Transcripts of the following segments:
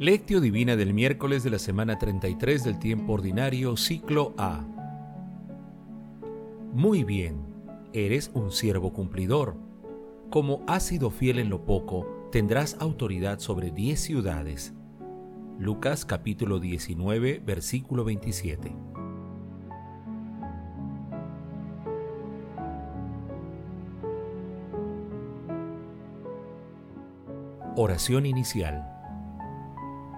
Lectio Divina del miércoles de la semana 33 del tiempo ordinario, ciclo A. Muy bien, eres un siervo cumplidor. Como has sido fiel en lo poco, tendrás autoridad sobre diez ciudades. Lucas capítulo 19, versículo 27. Oración inicial.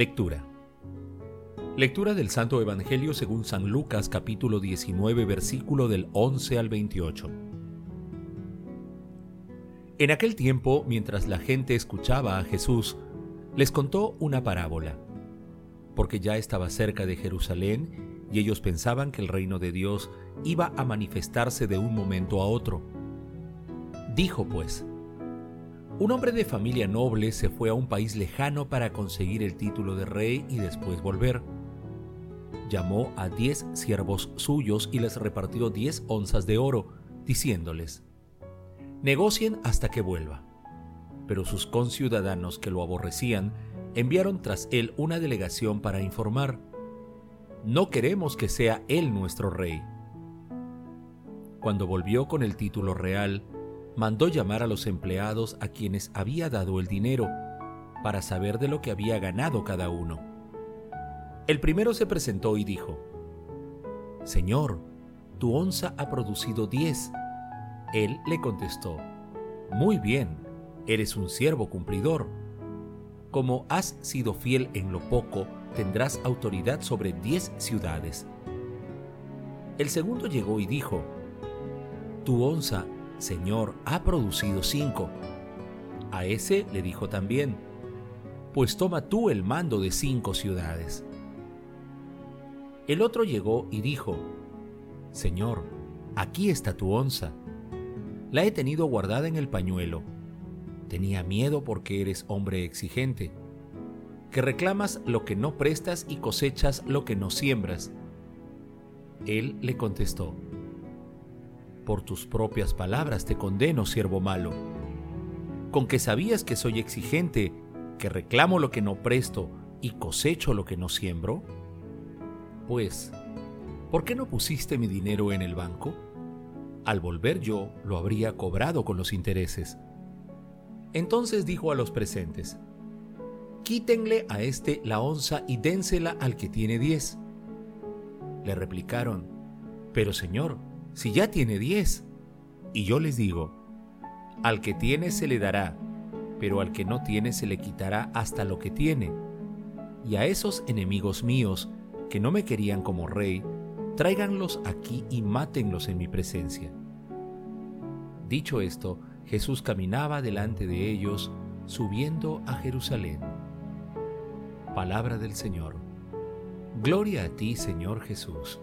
Lectura. Lectura del Santo Evangelio según San Lucas capítulo 19 versículo del 11 al 28. En aquel tiempo, mientras la gente escuchaba a Jesús, les contó una parábola, porque ya estaba cerca de Jerusalén y ellos pensaban que el reino de Dios iba a manifestarse de un momento a otro. Dijo pues, un hombre de familia noble se fue a un país lejano para conseguir el título de rey y después volver. Llamó a diez siervos suyos y les repartió diez onzas de oro, diciéndoles, negocien hasta que vuelva. Pero sus conciudadanos que lo aborrecían enviaron tras él una delegación para informar, no queremos que sea él nuestro rey. Cuando volvió con el título real, mandó llamar a los empleados a quienes había dado el dinero para saber de lo que había ganado cada uno. El primero se presentó y dijo, Señor, tu onza ha producido diez. Él le contestó, Muy bien, eres un siervo cumplidor. Como has sido fiel en lo poco, tendrás autoridad sobre diez ciudades. El segundo llegó y dijo, Tu onza Señor, ha producido cinco. A ese le dijo también, pues toma tú el mando de cinco ciudades. El otro llegó y dijo, Señor, aquí está tu onza. La he tenido guardada en el pañuelo. Tenía miedo porque eres hombre exigente, que reclamas lo que no prestas y cosechas lo que no siembras. Él le contestó, por tus propias palabras te condeno, siervo malo. Con que sabías que soy exigente, que reclamo lo que no presto y cosecho lo que no siembro. Pues, ¿por qué no pusiste mi dinero en el banco? Al volver yo lo habría cobrado con los intereses. Entonces dijo a los presentes, Quítenle a este la onza y dénsela al que tiene diez. Le replicaron, Pero señor, si ya tiene diez? Y yo les digo, al que tiene se le dará, pero al que no tiene se le quitará hasta lo que tiene. Y a esos enemigos míos, que no me querían como rey, tráiganlos aquí y mátenlos en mi presencia. Dicho esto, Jesús caminaba delante de ellos, subiendo a Jerusalén. Palabra del Señor. Gloria a ti, Señor Jesús.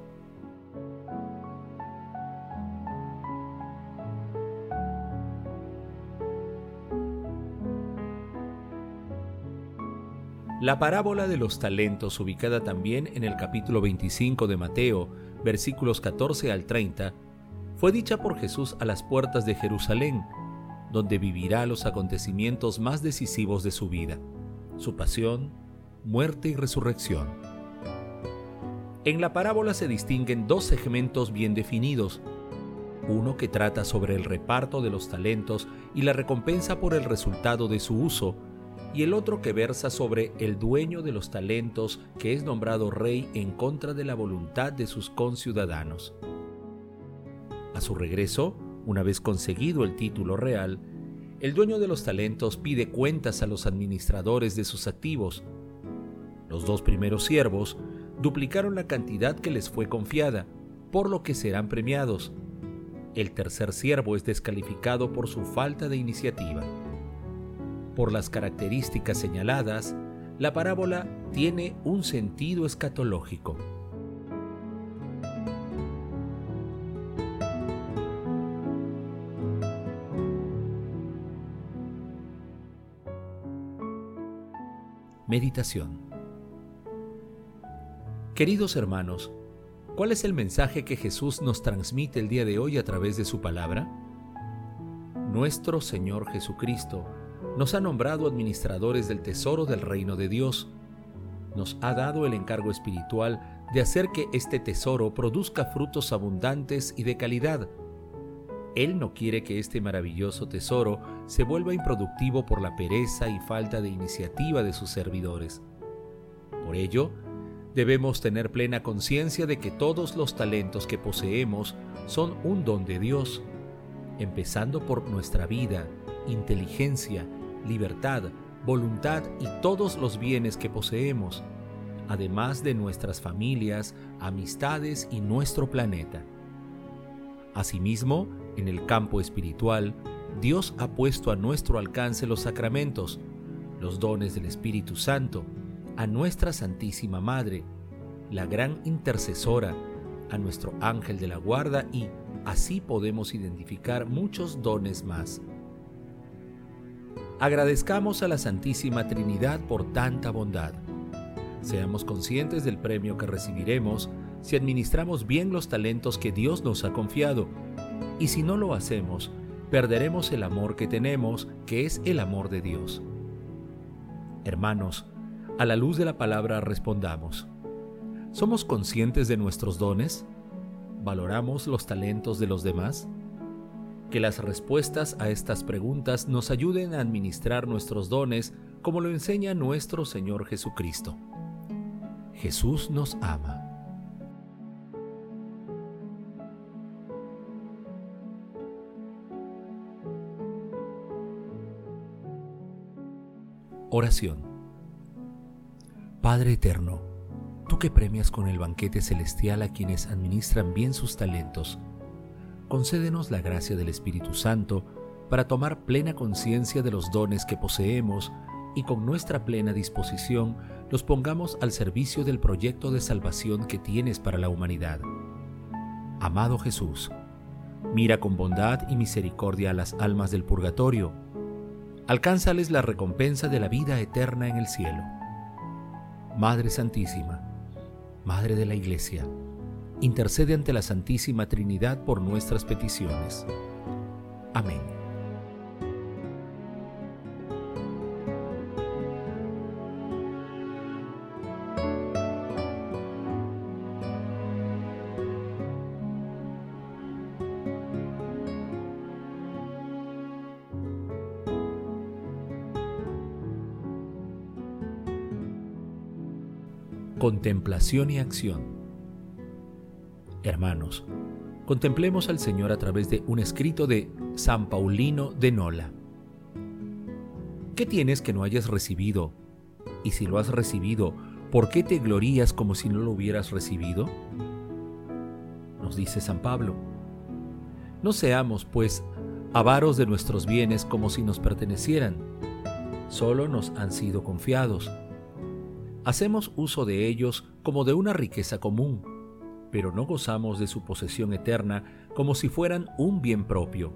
La parábola de los talentos, ubicada también en el capítulo 25 de Mateo, versículos 14 al 30, fue dicha por Jesús a las puertas de Jerusalén, donde vivirá los acontecimientos más decisivos de su vida, su pasión, muerte y resurrección. En la parábola se distinguen dos segmentos bien definidos, uno que trata sobre el reparto de los talentos y la recompensa por el resultado de su uso, y el otro que versa sobre el dueño de los talentos que es nombrado rey en contra de la voluntad de sus conciudadanos. A su regreso, una vez conseguido el título real, el dueño de los talentos pide cuentas a los administradores de sus activos. Los dos primeros siervos duplicaron la cantidad que les fue confiada, por lo que serán premiados. El tercer siervo es descalificado por su falta de iniciativa. Por las características señaladas, la parábola tiene un sentido escatológico. Meditación Queridos hermanos, ¿cuál es el mensaje que Jesús nos transmite el día de hoy a través de su palabra? Nuestro Señor Jesucristo nos ha nombrado administradores del tesoro del reino de Dios. Nos ha dado el encargo espiritual de hacer que este tesoro produzca frutos abundantes y de calidad. Él no quiere que este maravilloso tesoro se vuelva improductivo por la pereza y falta de iniciativa de sus servidores. Por ello, Debemos tener plena conciencia de que todos los talentos que poseemos son un don de Dios, empezando por nuestra vida, inteligencia, libertad, voluntad y todos los bienes que poseemos, además de nuestras familias, amistades y nuestro planeta. Asimismo, en el campo espiritual, Dios ha puesto a nuestro alcance los sacramentos, los dones del Espíritu Santo, a nuestra Santísima Madre, la gran intercesora, a nuestro ángel de la guarda y así podemos identificar muchos dones más. Agradezcamos a la Santísima Trinidad por tanta bondad. Seamos conscientes del premio que recibiremos si administramos bien los talentos que Dios nos ha confiado. Y si no lo hacemos, perderemos el amor que tenemos, que es el amor de Dios. Hermanos, a la luz de la palabra respondamos. ¿Somos conscientes de nuestros dones? ¿Valoramos los talentos de los demás? Que las respuestas a estas preguntas nos ayuden a administrar nuestros dones como lo enseña nuestro Señor Jesucristo. Jesús nos ama. Oración Padre Eterno, tú que premias con el banquete celestial a quienes administran bien sus talentos, concédenos la gracia del Espíritu Santo para tomar plena conciencia de los dones que poseemos y con nuestra plena disposición los pongamos al servicio del proyecto de salvación que tienes para la humanidad. Amado Jesús, mira con bondad y misericordia a las almas del purgatorio, alcánzales la recompensa de la vida eterna en el cielo Madre Santísima, Madre de la Iglesia, intercede ante la Santísima Trinidad por nuestras peticiones. Amén. Contemplación y acción. Hermanos, contemplemos al Señor a través de un escrito de San Paulino de Nola. ¿Qué tienes que no hayas recibido? Y si lo has recibido, ¿por qué te glorías como si no lo hubieras recibido? Nos dice San Pablo. No seamos, pues, avaros de nuestros bienes como si nos pertenecieran. Solo nos han sido confiados hacemos uso de ellos como de una riqueza común, pero no gozamos de su posesión eterna como si fueran un bien propio.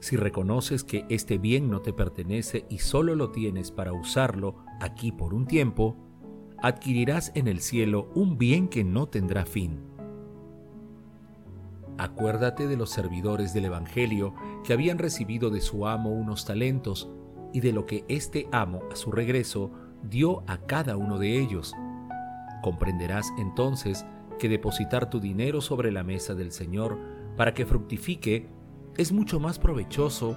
Si reconoces que este bien no te pertenece y solo lo tienes para usarlo aquí por un tiempo, adquirirás en el cielo un bien que no tendrá fin. Acuérdate de los servidores del Evangelio que habían recibido de su amo unos talentos y de lo que este amo a su regreso dio a cada uno de ellos. Comprenderás entonces que depositar tu dinero sobre la mesa del Señor para que fructifique es mucho más provechoso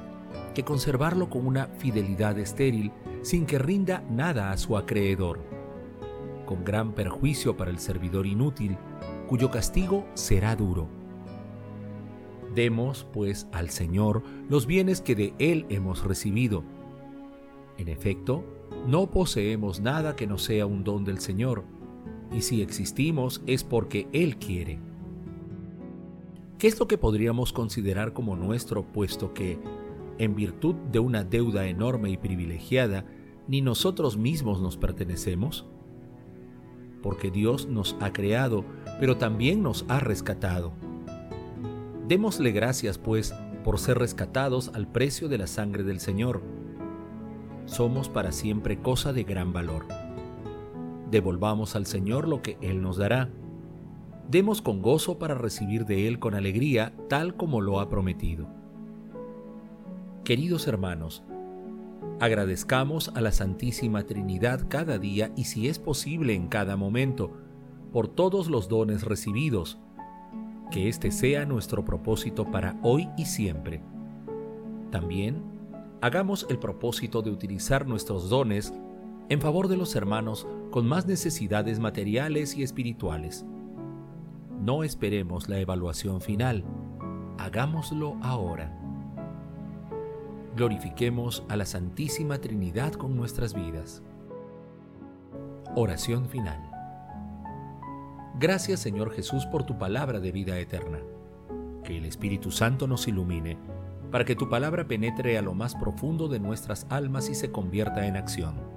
que conservarlo con una fidelidad estéril sin que rinda nada a su acreedor, con gran perjuicio para el servidor inútil, cuyo castigo será duro. Demos, pues, al Señor los bienes que de Él hemos recibido. En efecto, no poseemos nada que no sea un don del Señor, y si existimos es porque Él quiere. ¿Qué es lo que podríamos considerar como nuestro, puesto que, en virtud de una deuda enorme y privilegiada, ni nosotros mismos nos pertenecemos? Porque Dios nos ha creado, pero también nos ha rescatado. Démosle gracias, pues, por ser rescatados al precio de la sangre del Señor. Somos para siempre cosa de gran valor. Devolvamos al Señor lo que Él nos dará. Demos con gozo para recibir de Él con alegría, tal como lo ha prometido. Queridos hermanos, agradezcamos a la Santísima Trinidad cada día y si es posible en cada momento, por todos los dones recibidos. Que este sea nuestro propósito para hoy y siempre. También, hagamos el propósito de utilizar nuestros dones en favor de los hermanos con más necesidades materiales y espirituales. No esperemos la evaluación final, hagámoslo ahora glorifiquemos a la Santísima Trinidad con nuestras vidas. Oración final. Gracias Señor Jesús por tu palabra de vida eterna. Que el Espíritu Santo nos ilumine para que tu palabra penetre a lo más profundo de nuestras almas y se convierta en acción.